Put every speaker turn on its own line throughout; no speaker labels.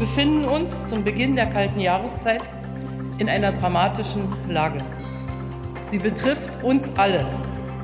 befinden uns zum Beginn der kalten Jahreszeit in einer dramatischen Lage. Sie betrifft uns alle,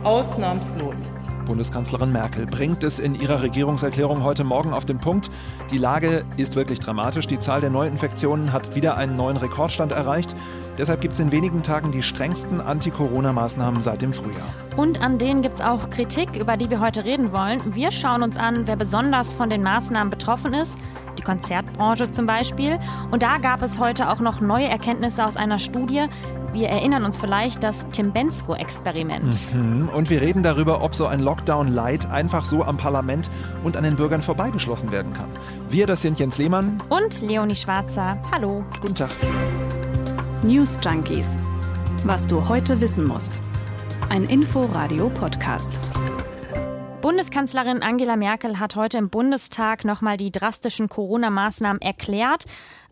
ausnahmslos.
Bundeskanzlerin Merkel bringt es in ihrer Regierungserklärung heute Morgen auf den Punkt. Die Lage ist wirklich dramatisch. Die Zahl der Neuinfektionen hat wieder einen neuen Rekordstand erreicht. Deshalb gibt es in wenigen Tagen die strengsten Anti-Corona-Maßnahmen seit dem Frühjahr.
Und an denen gibt es auch Kritik, über die wir heute reden wollen. Wir schauen uns an, wer besonders von den Maßnahmen betroffen ist die Konzertbranche zum Beispiel. Und da gab es heute auch noch neue Erkenntnisse aus einer Studie. Wir erinnern uns vielleicht das Timbensko-Experiment.
Mhm. Und wir reden darüber, ob so ein Lockdown-Light einfach so am Parlament und an den Bürgern vorbeigeschlossen werden kann. Wir, das sind Jens Lehmann
und Leonie Schwarzer. Hallo.
Guten Tag.
News Junkies. Was du heute wissen musst. Ein Info-Radio-Podcast.
Bundeskanzlerin Angela Merkel hat heute im Bundestag nochmal die drastischen Corona-Maßnahmen erklärt,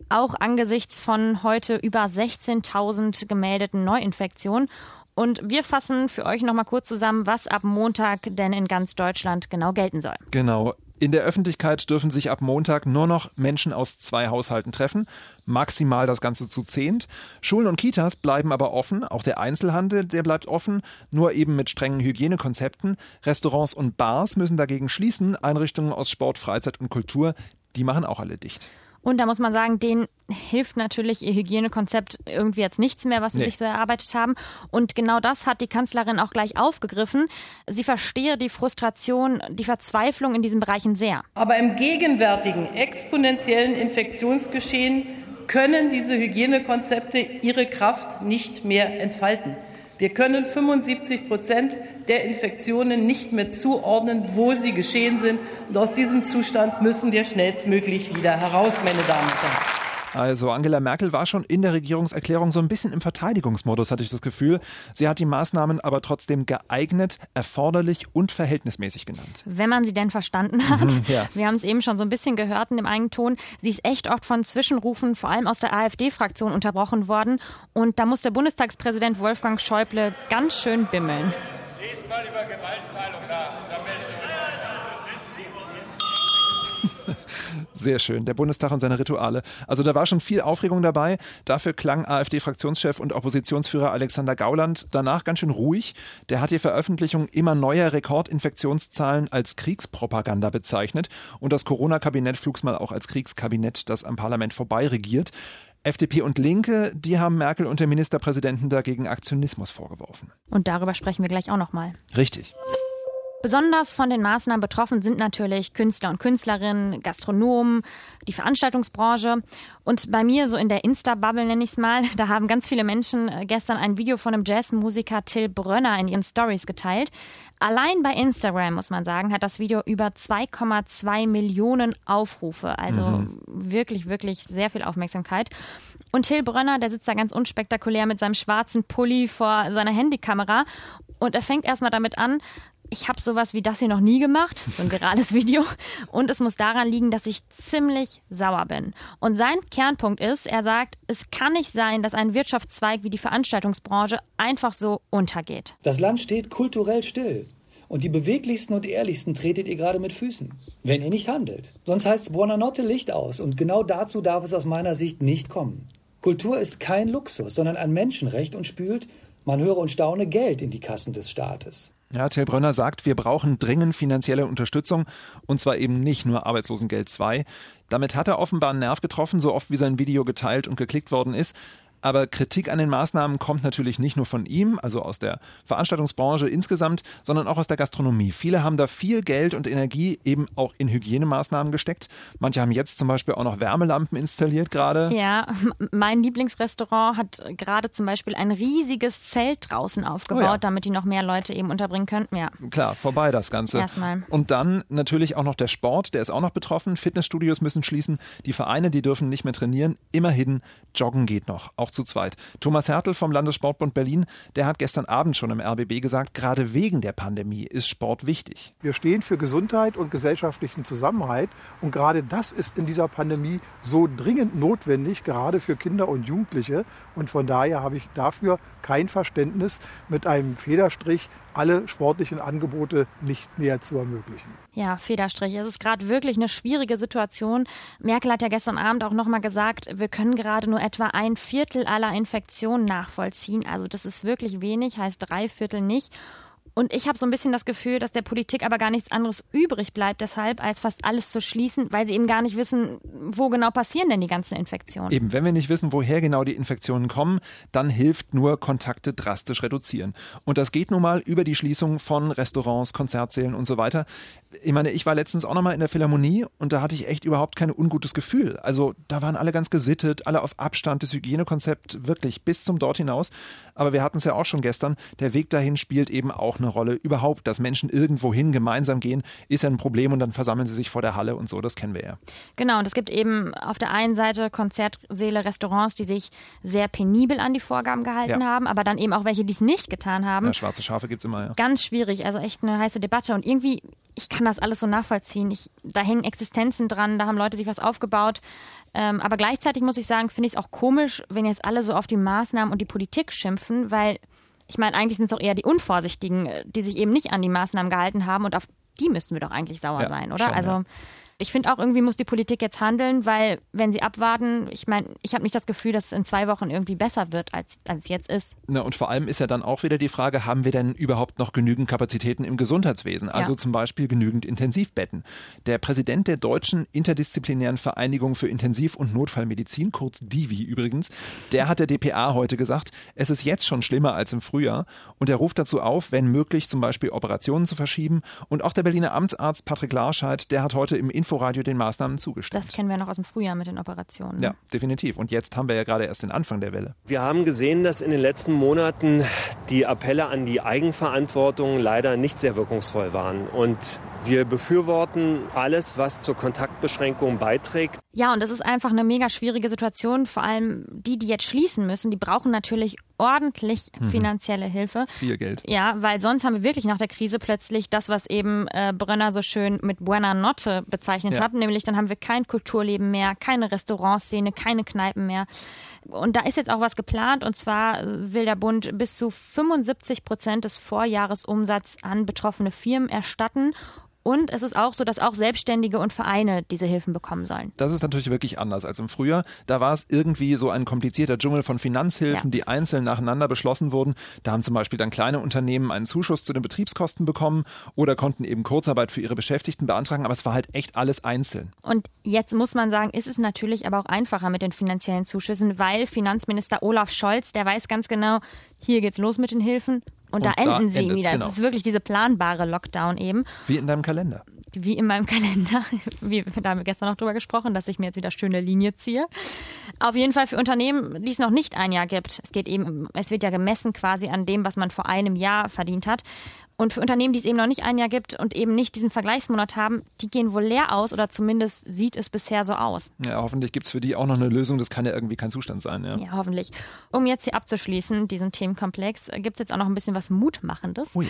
auch angesichts von heute über 16.000 gemeldeten Neuinfektionen. Und wir fassen für euch nochmal kurz zusammen, was ab Montag denn in ganz Deutschland genau gelten soll.
Genau. In der Öffentlichkeit dürfen sich ab Montag nur noch Menschen aus zwei Haushalten treffen, maximal das Ganze zu zehnt. Schulen und Kitas bleiben aber offen, auch der Einzelhandel, der bleibt offen, nur eben mit strengen Hygienekonzepten. Restaurants und Bars müssen dagegen schließen, Einrichtungen aus Sport, Freizeit und Kultur, die machen auch alle dicht.
Und da muss man sagen, denen hilft natürlich ihr Hygienekonzept irgendwie jetzt nichts mehr, was sie nee. sich so erarbeitet haben. Und genau das hat die Kanzlerin auch gleich aufgegriffen. Sie verstehe die Frustration, die Verzweiflung in diesen Bereichen sehr.
Aber im gegenwärtigen exponentiellen Infektionsgeschehen können diese Hygienekonzepte ihre Kraft nicht mehr entfalten. Wir können 75 Prozent der Infektionen nicht mehr zuordnen, wo sie geschehen sind. Und aus diesem Zustand müssen wir schnellstmöglich wieder heraus, meine Damen und Herren.
Also Angela Merkel war schon in der Regierungserklärung so ein bisschen im Verteidigungsmodus, hatte ich das Gefühl. Sie hat die Maßnahmen aber trotzdem geeignet, erforderlich und verhältnismäßig genannt.
Wenn man sie denn verstanden hat. Mhm, ja. Wir haben es eben schon so ein bisschen gehört in dem Eigenton. Sie ist echt oft von Zwischenrufen, vor allem aus der AfD-Fraktion, unterbrochen worden. Und da muss der Bundestagspräsident Wolfgang Schäuble ganz schön bimmeln. Lest mal über Gewaltteilung
Sehr schön. Der Bundestag und seine Rituale. Also da war schon viel Aufregung dabei. Dafür klang AfD-Fraktionschef und Oppositionsführer Alexander Gauland danach ganz schön ruhig. Der hat die Veröffentlichung immer neuer Rekordinfektionszahlen als Kriegspropaganda bezeichnet und das Corona-Kabinett flugs mal auch als Kriegskabinett, das am Parlament vorbei regiert. FDP und Linke, die haben Merkel und dem Ministerpräsidenten dagegen Aktionismus vorgeworfen.
Und darüber sprechen wir gleich auch nochmal.
Richtig.
Besonders von den Maßnahmen betroffen sind natürlich Künstler und Künstlerinnen, Gastronomen, die Veranstaltungsbranche. Und bei mir, so in der Insta-Bubble nenne ich es mal, da haben ganz viele Menschen äh, gestern ein Video von einem Jazzmusiker Till Brönner in ihren Stories geteilt. Allein bei Instagram, muss man sagen, hat das Video über 2,2 Millionen Aufrufe. Also mhm. wirklich, wirklich sehr viel Aufmerksamkeit. Und Till Brönner, der sitzt da ganz unspektakulär mit seinem schwarzen Pulli vor seiner Handykamera und er fängt erstmal damit an, ich habe sowas wie das hier noch nie gemacht, so ein virales Video. Und es muss daran liegen, dass ich ziemlich sauer bin. Und sein Kernpunkt ist, er sagt, es kann nicht sein, dass ein Wirtschaftszweig wie die Veranstaltungsbranche einfach so untergeht.
Das Land steht kulturell still. Und die beweglichsten und ehrlichsten tretet ihr gerade mit Füßen, wenn ihr nicht handelt. Sonst heißt Buonanotte Licht aus. Und genau dazu darf es aus meiner Sicht nicht kommen. Kultur ist kein Luxus, sondern ein Menschenrecht und spült, man höre und staune, Geld in die Kassen des Staates.
Ja, Till Brönner sagt, wir brauchen dringend finanzielle Unterstützung und zwar eben nicht nur Arbeitslosengeld 2. Damit hat er offenbar einen Nerv getroffen, so oft wie sein Video geteilt und geklickt worden ist. Aber Kritik an den Maßnahmen kommt natürlich nicht nur von ihm, also aus der Veranstaltungsbranche insgesamt, sondern auch aus der Gastronomie. Viele haben da viel Geld und Energie eben auch in Hygienemaßnahmen gesteckt. Manche haben jetzt zum Beispiel auch noch Wärmelampen installiert gerade.
Ja, mein Lieblingsrestaurant hat gerade zum Beispiel ein riesiges Zelt draußen aufgebaut, oh ja. damit die noch mehr Leute eben unterbringen könnten. Ja.
Klar, vorbei das Ganze.
Erstmal.
Und dann natürlich auch noch der Sport, der ist auch noch betroffen. Fitnessstudios müssen schließen. Die Vereine, die dürfen nicht mehr trainieren. Immerhin, joggen geht noch. Auch zu zweit. Thomas Hertel vom Landessportbund Berlin, der hat gestern Abend schon im RBB gesagt, gerade wegen der Pandemie ist Sport wichtig.
Wir stehen für Gesundheit und gesellschaftlichen Zusammenhalt und gerade das ist in dieser Pandemie so dringend notwendig, gerade für Kinder und Jugendliche und von daher habe ich dafür kein Verständnis, mit einem Federstrich alle sportlichen Angebote nicht mehr zu ermöglichen.
Ja, Federstrich. Es ist gerade wirklich eine schwierige Situation. Merkel hat ja gestern Abend auch nochmal gesagt, wir können gerade nur etwa ein Viertel aller Infektionen nachvollziehen. Also das ist wirklich wenig, heißt drei Viertel nicht. Und ich habe so ein bisschen das Gefühl, dass der Politik aber gar nichts anderes übrig bleibt, deshalb als fast alles zu schließen, weil sie eben gar nicht wissen, wo genau passieren denn die ganzen Infektionen.
Eben, wenn wir nicht wissen, woher genau die Infektionen kommen, dann hilft nur Kontakte drastisch reduzieren. Und das geht nun mal über die Schließung von Restaurants, Konzertsälen und so weiter. Ich meine, ich war letztens auch nochmal in der Philharmonie und da hatte ich echt überhaupt kein ungutes Gefühl. Also da waren alle ganz gesittet, alle auf Abstand, das Hygienekonzept wirklich bis zum dort hinaus. Aber wir hatten es ja auch schon gestern, der Weg dahin spielt eben auch eine Rolle. Überhaupt, dass Menschen irgendwohin gemeinsam gehen, ist ja ein Problem und dann versammeln sie sich vor der Halle und so, das kennen wir ja.
Genau, und es gibt eben auf der einen Seite Konzertsäle, Restaurants, die sich sehr penibel an die Vorgaben gehalten ja. haben, aber dann eben auch welche, die es nicht getan haben.
Ja, schwarze Schafe gibt es immer, ja.
Ganz schwierig, also echt eine heiße Debatte und irgendwie, ich kann das alles so nachvollziehen. Ich, da hängen Existenzen dran, da haben Leute sich was aufgebaut. Ähm, aber gleichzeitig muss ich sagen, finde ich es auch komisch, wenn jetzt alle so auf die Maßnahmen und die Politik schimpfen, weil ich meine, eigentlich sind es doch eher die Unvorsichtigen, die sich eben nicht an die Maßnahmen gehalten haben und auf die müssten wir doch eigentlich sauer ja, sein, oder? Schon, also ja. Ich finde auch irgendwie muss die Politik jetzt handeln, weil wenn sie abwarten, ich meine, ich habe nicht das Gefühl, dass es in zwei Wochen irgendwie besser wird, als, als es jetzt ist.
Na, und vor allem ist ja dann auch wieder die Frage, haben wir denn überhaupt noch genügend Kapazitäten im Gesundheitswesen? Also ja. zum Beispiel genügend Intensivbetten. Der Präsident der Deutschen Interdisziplinären Vereinigung für Intensiv- und Notfallmedizin, kurz DIVI übrigens, der hat der DPA heute gesagt, es ist jetzt schon schlimmer als im Frühjahr und er ruft dazu auf, wenn möglich zum Beispiel Operationen zu verschieben. Und auch der Berliner Amtsarzt Patrick Larscheid, der hat heute im Inforadio den Maßnahmen zugestimmt.
Das kennen wir noch aus dem Frühjahr mit den Operationen.
Ja, definitiv. Und jetzt haben wir ja gerade erst den Anfang der Welle.
Wir haben gesehen, dass in den letzten Monaten die Appelle an die Eigenverantwortung leider nicht sehr wirkungsvoll waren. Und wir befürworten alles, was zur Kontaktbeschränkung beiträgt.
Ja, und das ist einfach eine mega schwierige Situation. Vor allem die, die jetzt schließen müssen, die brauchen natürlich ordentlich mhm. finanzielle Hilfe.
Viel Geld.
Ja, weil sonst haben wir wirklich nach der Krise plötzlich das, was eben äh, Brönner so schön mit Buena Notte bezeichnet ja. hat, nämlich dann haben wir kein Kulturleben mehr, keine Restaurantszene, keine Kneipen mehr. Und da ist jetzt auch was geplant und zwar will der Bund bis zu 75 Prozent des Vorjahresumsatzes an betroffene Firmen erstatten und es ist auch so, dass auch Selbstständige und Vereine diese Hilfen bekommen sollen.
Das ist natürlich wirklich anders als im Frühjahr. Da war es irgendwie so ein komplizierter Dschungel von Finanzhilfen, ja. die einzeln nacheinander beschlossen wurden. Da haben zum Beispiel dann kleine Unternehmen einen Zuschuss zu den Betriebskosten bekommen oder konnten eben Kurzarbeit für ihre Beschäftigten beantragen. Aber es war halt echt alles einzeln.
Und jetzt muss man sagen, ist es natürlich aber auch einfacher mit den finanziellen Zuschüssen, weil Finanzminister Olaf Scholz, der weiß ganz genau, hier geht's los mit den Hilfen und, und da enden sie wieder. Genau. Es ist wirklich diese planbare Lockdown eben.
Wie in deinem Kalender.
Wie in meinem Kalender. Wie, da haben wir gestern noch drüber gesprochen, dass ich mir jetzt wieder schöne Linie ziehe. Auf jeden Fall für Unternehmen, die es noch nicht ein Jahr gibt. Es geht eben, es wird ja gemessen quasi an dem, was man vor einem Jahr verdient hat. Und für Unternehmen, die es eben noch nicht ein Jahr gibt und eben nicht diesen Vergleichsmonat haben, die gehen wohl leer aus oder zumindest sieht es bisher so aus.
Ja, hoffentlich gibt es für die auch noch eine Lösung. Das kann ja irgendwie kein Zustand sein. Ja,
ja hoffentlich. Um jetzt hier abzuschließen, diesen Themenkomplex, gibt es jetzt auch noch ein bisschen was Mutmachendes.
Oh ja.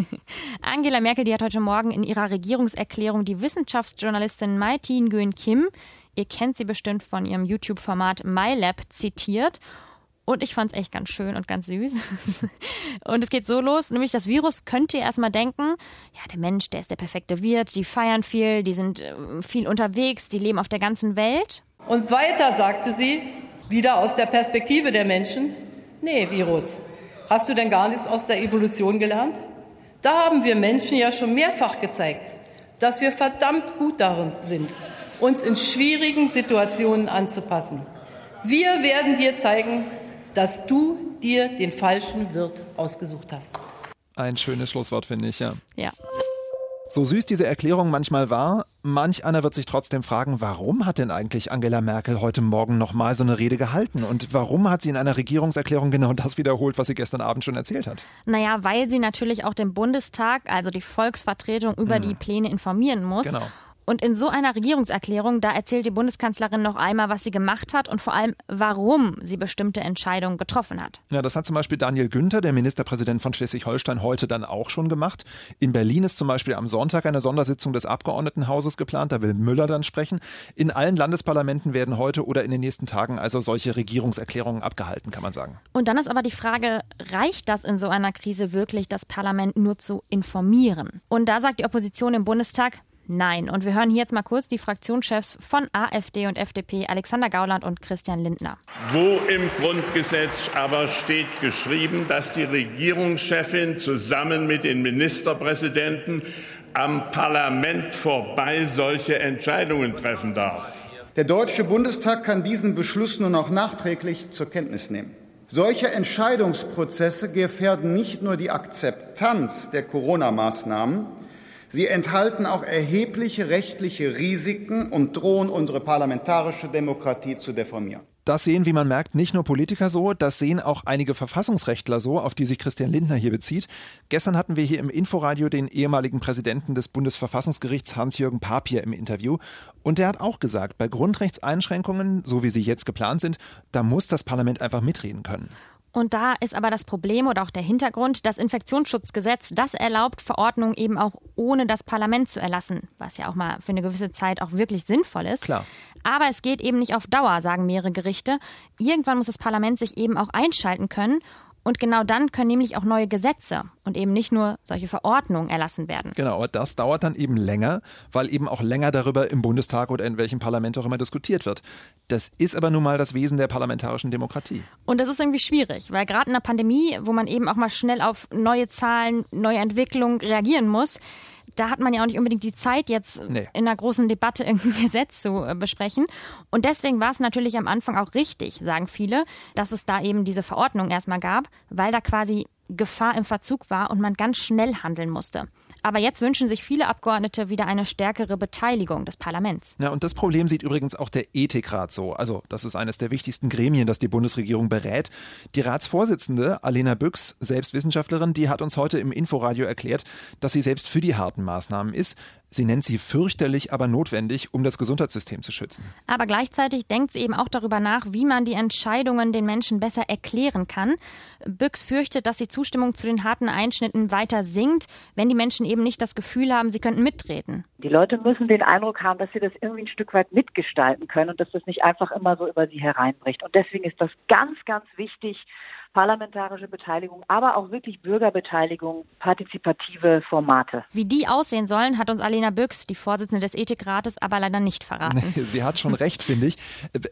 Angela Merkel, die hat heute Morgen in ihrer Regierungserklärung die Wissenschaftsjournalistin Mai Tin Nguyen Kim, ihr kennt sie bestimmt von ihrem YouTube-Format MyLab, zitiert und ich fand es echt ganz schön und ganz süß. Und es geht so los, nämlich das Virus könnte ihr erstmal denken, ja, der Mensch, der ist der perfekte Wirt, die feiern viel, die sind äh, viel unterwegs, die leben auf der ganzen Welt.
Und weiter sagte sie, wieder aus der Perspektive der Menschen, nee, Virus, hast du denn gar nichts aus der Evolution gelernt? Da haben wir Menschen ja schon mehrfach gezeigt, dass wir verdammt gut darin sind, uns in schwierigen Situationen anzupassen. Wir werden dir zeigen, dass du dir den falschen Wirt ausgesucht hast.
Ein schönes Schlusswort, finde ich, ja.
Ja.
So süß diese Erklärung manchmal war, manch einer wird sich trotzdem fragen, warum hat denn eigentlich Angela Merkel heute Morgen nochmal so eine Rede gehalten? Und warum hat sie in einer Regierungserklärung genau das wiederholt, was sie gestern Abend schon erzählt hat?
Naja, weil sie natürlich auch den Bundestag, also die Volksvertretung, über hm. die Pläne informieren muss.
Genau.
Und in so einer Regierungserklärung, da erzählt die Bundeskanzlerin noch einmal, was sie gemacht hat und vor allem, warum sie bestimmte Entscheidungen getroffen hat.
Ja, das hat zum Beispiel Daniel Günther, der Ministerpräsident von Schleswig-Holstein, heute dann auch schon gemacht. In Berlin ist zum Beispiel am Sonntag eine Sondersitzung des Abgeordnetenhauses geplant. Da will Müller dann sprechen. In allen Landesparlamenten werden heute oder in den nächsten Tagen also solche Regierungserklärungen abgehalten, kann man sagen.
Und dann ist aber die Frage, reicht das in so einer Krise wirklich, das Parlament nur zu informieren? Und da sagt die Opposition im Bundestag, Nein. Und wir hören hier jetzt mal kurz die Fraktionschefs von AfD und FDP, Alexander Gauland und Christian Lindner.
Wo im Grundgesetz aber steht geschrieben, dass die Regierungschefin zusammen mit den Ministerpräsidenten am Parlament vorbei solche Entscheidungen treffen darf.
Der Deutsche Bundestag kann diesen Beschluss nur noch nachträglich zur Kenntnis nehmen. Solche Entscheidungsprozesse gefährden nicht nur die Akzeptanz der Corona-Maßnahmen, Sie enthalten auch erhebliche rechtliche Risiken und drohen unsere parlamentarische Demokratie zu deformieren.
Das sehen, wie man merkt, nicht nur Politiker so, das sehen auch einige Verfassungsrechtler so, auf die sich Christian Lindner hier bezieht. Gestern hatten wir hier im Inforadio den ehemaligen Präsidenten des Bundesverfassungsgerichts Hans-Jürgen Papier im Interview. Und der hat auch gesagt, bei Grundrechtseinschränkungen, so wie sie jetzt geplant sind, da muss das Parlament einfach mitreden können.
Und da ist aber das Problem oder auch der Hintergrund, das Infektionsschutzgesetz, das erlaubt Verordnungen eben auch ohne das Parlament zu erlassen, was ja auch mal für eine gewisse Zeit auch wirklich sinnvoll ist.
Klar.
Aber es geht eben nicht auf Dauer, sagen mehrere Gerichte. Irgendwann muss das Parlament sich eben auch einschalten können und genau dann können nämlich auch neue Gesetze und eben nicht nur solche Verordnungen erlassen werden.
Genau, aber das dauert dann eben länger, weil eben auch länger darüber im Bundestag oder in welchem Parlament auch immer diskutiert wird. Das ist aber nun mal das Wesen der parlamentarischen Demokratie.
Und das ist irgendwie schwierig, weil gerade in der Pandemie, wo man eben auch mal schnell auf neue Zahlen, neue Entwicklungen reagieren muss, da hat man ja auch nicht unbedingt die Zeit, jetzt nee. in einer großen Debatte irgendein Gesetz zu äh, besprechen. Und deswegen war es natürlich am Anfang auch richtig, sagen viele, dass es da eben diese Verordnung erstmal gab, weil da quasi Gefahr im Verzug war und man ganz schnell handeln musste. Aber jetzt wünschen sich viele Abgeordnete wieder eine stärkere Beteiligung des Parlaments.
Ja, und das Problem sieht übrigens auch der Ethikrat so. Also, das ist eines der wichtigsten Gremien, das die Bundesregierung berät. Die Ratsvorsitzende, Alena Büchs, selbst Wissenschaftlerin, die hat uns heute im Inforadio erklärt, dass sie selbst für die harten Maßnahmen ist. Sie nennt sie fürchterlich, aber notwendig, um das Gesundheitssystem zu schützen.
Aber gleichzeitig denkt sie eben auch darüber nach, wie man die Entscheidungen den Menschen besser erklären kann. Büchs fürchtet, dass die Zustimmung zu den harten Einschnitten weiter sinkt, wenn die Menschen eben nicht das Gefühl haben, sie könnten mitreden.
Die Leute müssen den Eindruck haben, dass sie das irgendwie ein Stück weit mitgestalten können und dass das nicht einfach immer so über sie hereinbricht. Und deswegen ist das ganz, ganz wichtig, parlamentarische Beteiligung, aber auch wirklich Bürgerbeteiligung, partizipative Formate.
Wie die aussehen sollen, hat uns Alena Büchs, die Vorsitzende des Ethikrates, aber leider nicht verraten.
Nee, sie hat schon recht, finde ich.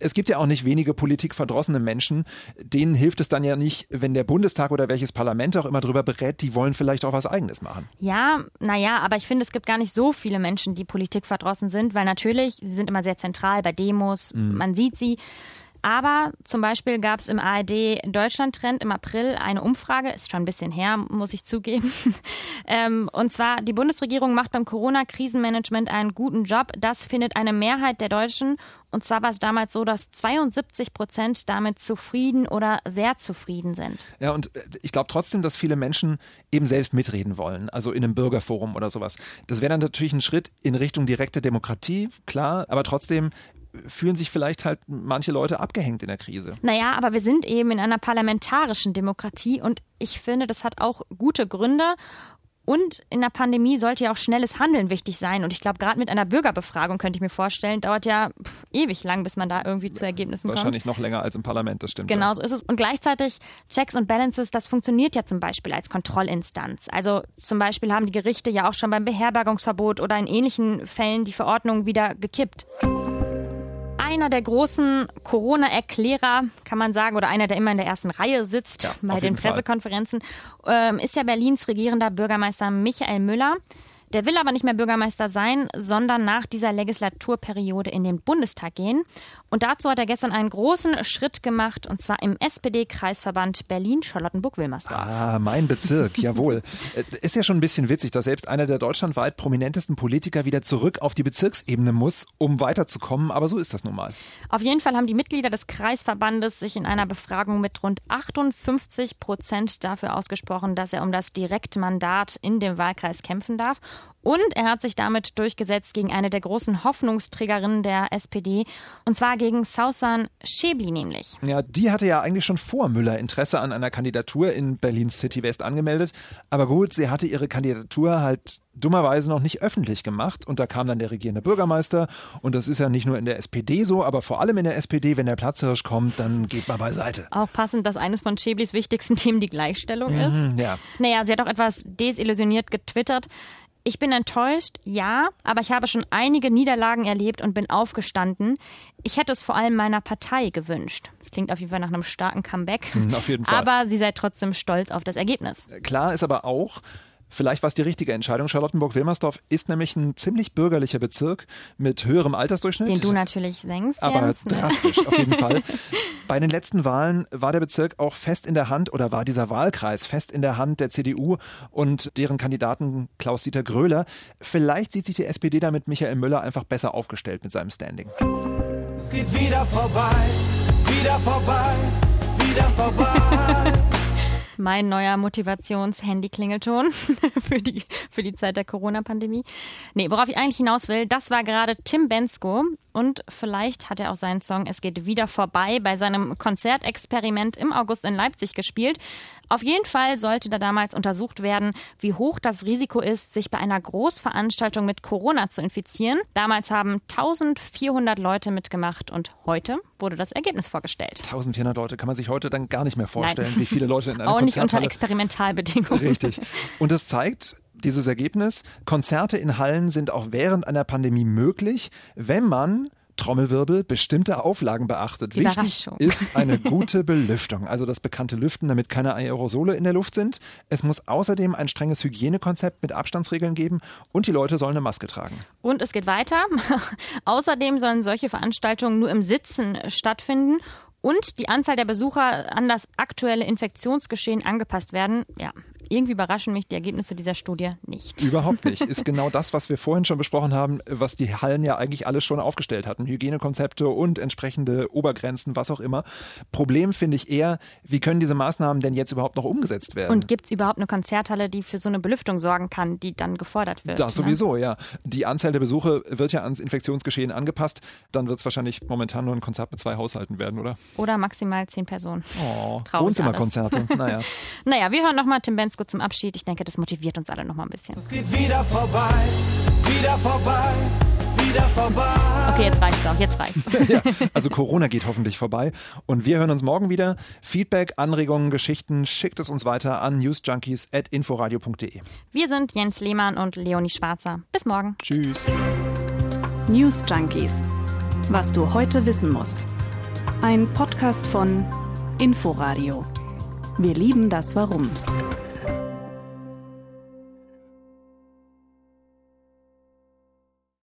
Es gibt ja auch nicht wenige politikverdrossene Menschen. Denen hilft es dann ja nicht, wenn der Bundestag oder welches Parlament auch immer darüber berät, die wollen vielleicht auch was Eigenes machen.
Ja, naja, aber ich finde, es gibt gar nicht so viele Menschen, die politikverdrossen sind, weil natürlich, sie sind immer sehr zentral bei Demos, mhm. man sieht sie. Aber zum Beispiel gab es im ARD Deutschland-Trend im April eine Umfrage, ist schon ein bisschen her, muss ich zugeben. ähm, und zwar, die Bundesregierung macht beim Corona-Krisenmanagement einen guten Job. Das findet eine Mehrheit der Deutschen. Und zwar war es damals so, dass 72 Prozent damit zufrieden oder sehr zufrieden sind.
Ja, und äh, ich glaube trotzdem, dass viele Menschen eben selbst mitreden wollen, also in einem Bürgerforum oder sowas. Das wäre dann natürlich ein Schritt in Richtung direkte Demokratie, klar, aber trotzdem fühlen sich vielleicht halt manche Leute abgehängt in der Krise.
Naja, aber wir sind eben in einer parlamentarischen Demokratie und ich finde, das hat auch gute Gründe. Und in der Pandemie sollte ja auch schnelles Handeln wichtig sein. Und ich glaube, gerade mit einer Bürgerbefragung könnte ich mir vorstellen, dauert ja pff, ewig lang, bis man da irgendwie zu Ergebnissen
Wahrscheinlich
kommt.
Wahrscheinlich noch länger als im Parlament, das stimmt.
Genau
ja.
so ist es. Und gleichzeitig Checks und Balances, das funktioniert ja zum Beispiel als Kontrollinstanz. Also zum Beispiel haben die Gerichte ja auch schon beim Beherbergungsverbot oder in ähnlichen Fällen die Verordnung wieder gekippt einer der großen Corona-Erklärer, kann man sagen, oder einer, der immer in der ersten Reihe sitzt ja, bei den Pressekonferenzen, ähm, ist ja Berlins regierender Bürgermeister Michael Müller. Der will aber nicht mehr Bürgermeister sein, sondern nach dieser Legislaturperiode in den Bundestag gehen. Und dazu hat er gestern einen großen Schritt gemacht, und zwar im SPD-Kreisverband Berlin-Charlottenburg-Wilmersdorf.
Ah, mein Bezirk, jawohl. Äh, ist ja schon ein bisschen witzig, dass selbst einer der deutschlandweit prominentesten Politiker wieder zurück auf die Bezirksebene muss, um weiterzukommen. Aber so ist das nun mal.
Auf jeden Fall haben die Mitglieder des Kreisverbandes sich in einer Befragung mit rund 58 Prozent dafür ausgesprochen, dass er um das Direktmandat in dem Wahlkreis kämpfen darf. Und er hat sich damit durchgesetzt gegen eine der großen Hoffnungsträgerinnen der SPD, und zwar gegen Sausan Schäbli nämlich.
Ja, die hatte ja eigentlich schon vor Müller Interesse an einer Kandidatur in Berlin City West angemeldet. Aber gut, sie hatte ihre Kandidatur halt dummerweise noch nicht öffentlich gemacht und da kam dann der regierende Bürgermeister und das ist ja nicht nur in der SPD so, aber vor allem in der SPD, wenn der Platzhirsch kommt, dann geht man beiseite.
Auch passend, dass eines von Schäblis wichtigsten Themen die Gleichstellung ist.
Mhm, ja.
Naja, sie hat auch etwas desillusioniert getwittert. Ich bin enttäuscht, ja, aber ich habe schon einige Niederlagen erlebt und bin aufgestanden. Ich hätte es vor allem meiner Partei gewünscht. Das klingt auf jeden Fall nach einem starken Comeback.
Auf jeden Fall.
Aber sie sei trotzdem stolz auf das Ergebnis.
Klar ist aber auch, Vielleicht war es die richtige Entscheidung. Charlottenburg-Wilmersdorf ist nämlich ein ziemlich bürgerlicher Bezirk mit höherem Altersdurchschnitt.
Den du natürlich senkst.
Aber
Jens, ne?
drastisch, auf jeden Fall. Bei den letzten Wahlen war der Bezirk auch fest in der Hand oder war dieser Wahlkreis fest in der Hand der CDU und deren Kandidaten Klaus-Dieter Gröler. Vielleicht sieht sich die SPD da mit Michael Müller einfach besser aufgestellt mit seinem Standing.
Es geht wieder vorbei, wieder vorbei, wieder vorbei.
Mein neuer Motivations-Handy-Klingelton für die, für die Zeit der Corona-Pandemie. Nee, worauf ich eigentlich hinaus will, das war gerade Tim Bensko und vielleicht hat er auch seinen Song Es geht wieder vorbei bei seinem Konzertexperiment im August in Leipzig gespielt. Auf jeden Fall sollte da damals untersucht werden, wie hoch das Risiko ist, sich bei einer Großveranstaltung mit Corona zu infizieren. Damals haben 1400 Leute mitgemacht und heute wurde das Ergebnis vorgestellt.
1400 Leute kann man sich heute dann gar nicht mehr vorstellen, Nein. wie viele Leute in einer
Auch nicht unter Experimentalbedingungen.
Richtig. Und das zeigt, dieses Ergebnis, Konzerte in Hallen sind auch während einer Pandemie möglich, wenn man Trommelwirbel bestimmte Auflagen beachtet. Wichtig ist eine gute Belüftung, also das bekannte Lüften, damit keine Aerosole in der Luft sind. Es muss außerdem ein strenges Hygienekonzept mit Abstandsregeln geben und die Leute sollen eine Maske tragen.
Und es geht weiter. außerdem sollen solche Veranstaltungen nur im Sitzen stattfinden und die Anzahl der Besucher an das aktuelle Infektionsgeschehen angepasst werden. Ja, irgendwie überraschen mich die Ergebnisse dieser Studie nicht.
Überhaupt nicht. Ist genau das, was wir vorhin schon besprochen haben, was die Hallen ja eigentlich alles schon aufgestellt hatten. Hygienekonzepte und entsprechende Obergrenzen, was auch immer. Problem finde ich eher, wie können diese Maßnahmen denn jetzt überhaupt noch umgesetzt werden?
Und gibt es überhaupt eine Konzerthalle, die für so eine Belüftung sorgen kann, die dann gefordert wird?
Das ne? sowieso, ja. Die Anzahl der Besuche wird ja ans Infektionsgeschehen angepasst. Dann wird es wahrscheinlich momentan nur ein Konzert mit zwei Haushalten werden, oder?
Oder maximal zehn Personen.
Oh, Wohnzimmerkonzerte. naja.
naja, wir hören nochmal Tim Bensko zum Abschied. Ich denke, das motiviert uns alle nochmal ein bisschen.
Es geht wieder vorbei, wieder vorbei. Wieder vorbei.
Okay, jetzt reicht's auch, jetzt reicht's.
ja, also Corona geht hoffentlich vorbei und wir hören uns morgen wieder. Feedback, Anregungen, Geschichten, schickt es uns weiter an newsjunkies@inforadio.de.
Wir sind Jens Lehmann und Leonie Schwarzer. Bis morgen.
Tschüss.
News Junkies. Was du heute wissen musst. Ein Podcast von Inforadio. Wir lieben das Warum.